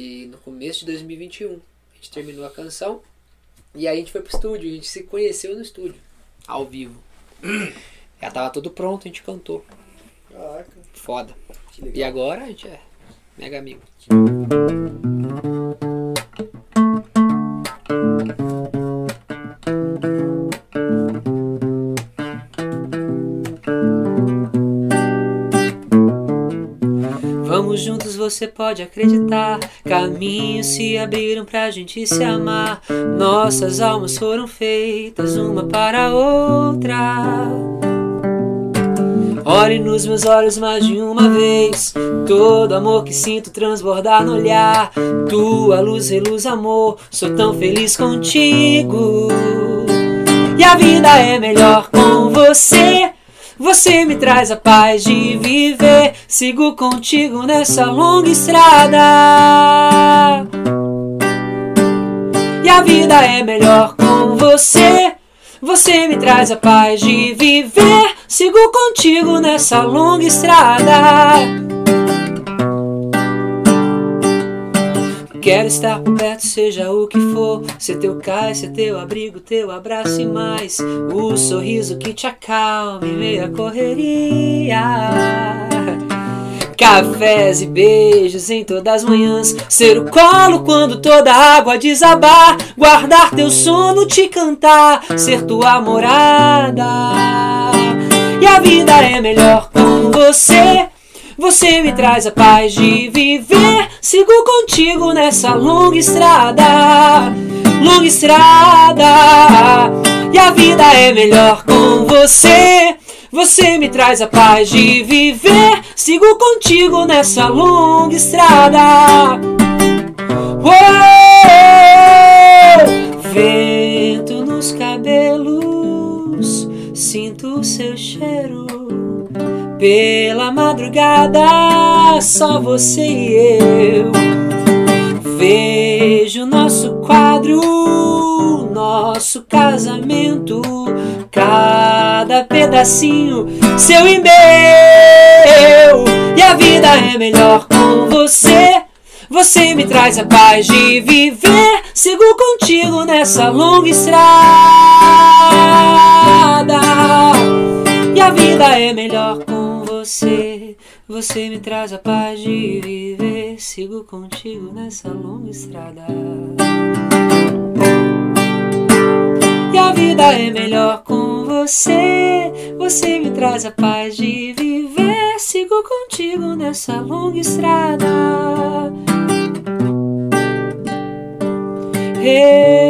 e no começo de 2021. A gente terminou a canção e aí a gente foi pro estúdio, a gente se conheceu no estúdio, ao vivo. Já tava tudo pronto, a gente cantou. Caraca, Foda. E agora a gente é mega amigo. Vamos juntos, você pode acreditar. Caminhos se abriram pra gente se amar. Nossas almas foram feitas uma para a outra. Olhe nos meus olhos mais de uma vez. Todo amor que sinto transbordar no olhar. Tua luz reluz amor. Sou tão feliz contigo. E a vida é melhor com você. Você me traz a paz de viver. Sigo contigo nessa longa estrada. E a vida é melhor com você. Você me traz a paz de viver. Sigo contigo nessa longa estrada. Quero estar por perto, seja o que for. Ser teu cais, ser teu abrigo, teu abraço e mais. O sorriso que te meio à correria. Cafés e beijos em todas as manhãs. Ser o colo quando toda a água desabar. Guardar teu sono, te cantar. Ser tua morada. E a vida é melhor com você. Você me traz a paz de viver. Sigo contigo nessa longa estrada. Longa estrada. E a vida é melhor com você. Você me traz a paz de viver. Sigo contigo nessa longa estrada. Uou! Vento nos cabelos, sinto seu cheiro. Pela madrugada, só você e eu. Vejo nosso quadro, nosso casamento, cada pedacinho, seu e meu. E a vida é melhor com você. Você me traz a paz de viver. Sigo contigo nessa longa estrada. E a vida é melhor você. Me traz a paz de viver. Sigo contigo nessa longa estrada. E a vida é melhor com você. Você me traz a paz de viver. Sigo contigo nessa longa estrada. Hey,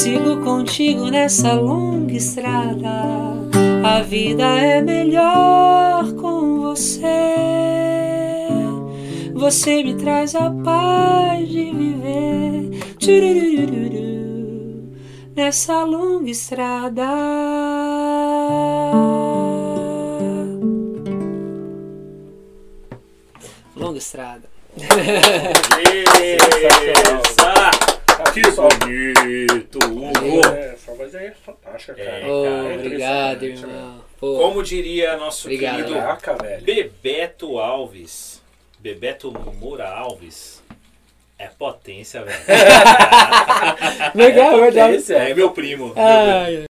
Sigo contigo nessa longa estrada. A vida é melhor com você. Você me traz a paz de viver. Nessa longa estrada. Longa estrada. Beleza! Que pessoal. bonito! Hugo. É, sua voz é fantástica, cara. É, Ô, cara, obrigado, impressionante, irmão. Pô, Como diria nosso Obrigado, querido Caraca, velho. Bebeto Alves, Bebeto Moura Alves, é potência, velho. legal, É verdade. potência. É meu primo. meu primo. Ai,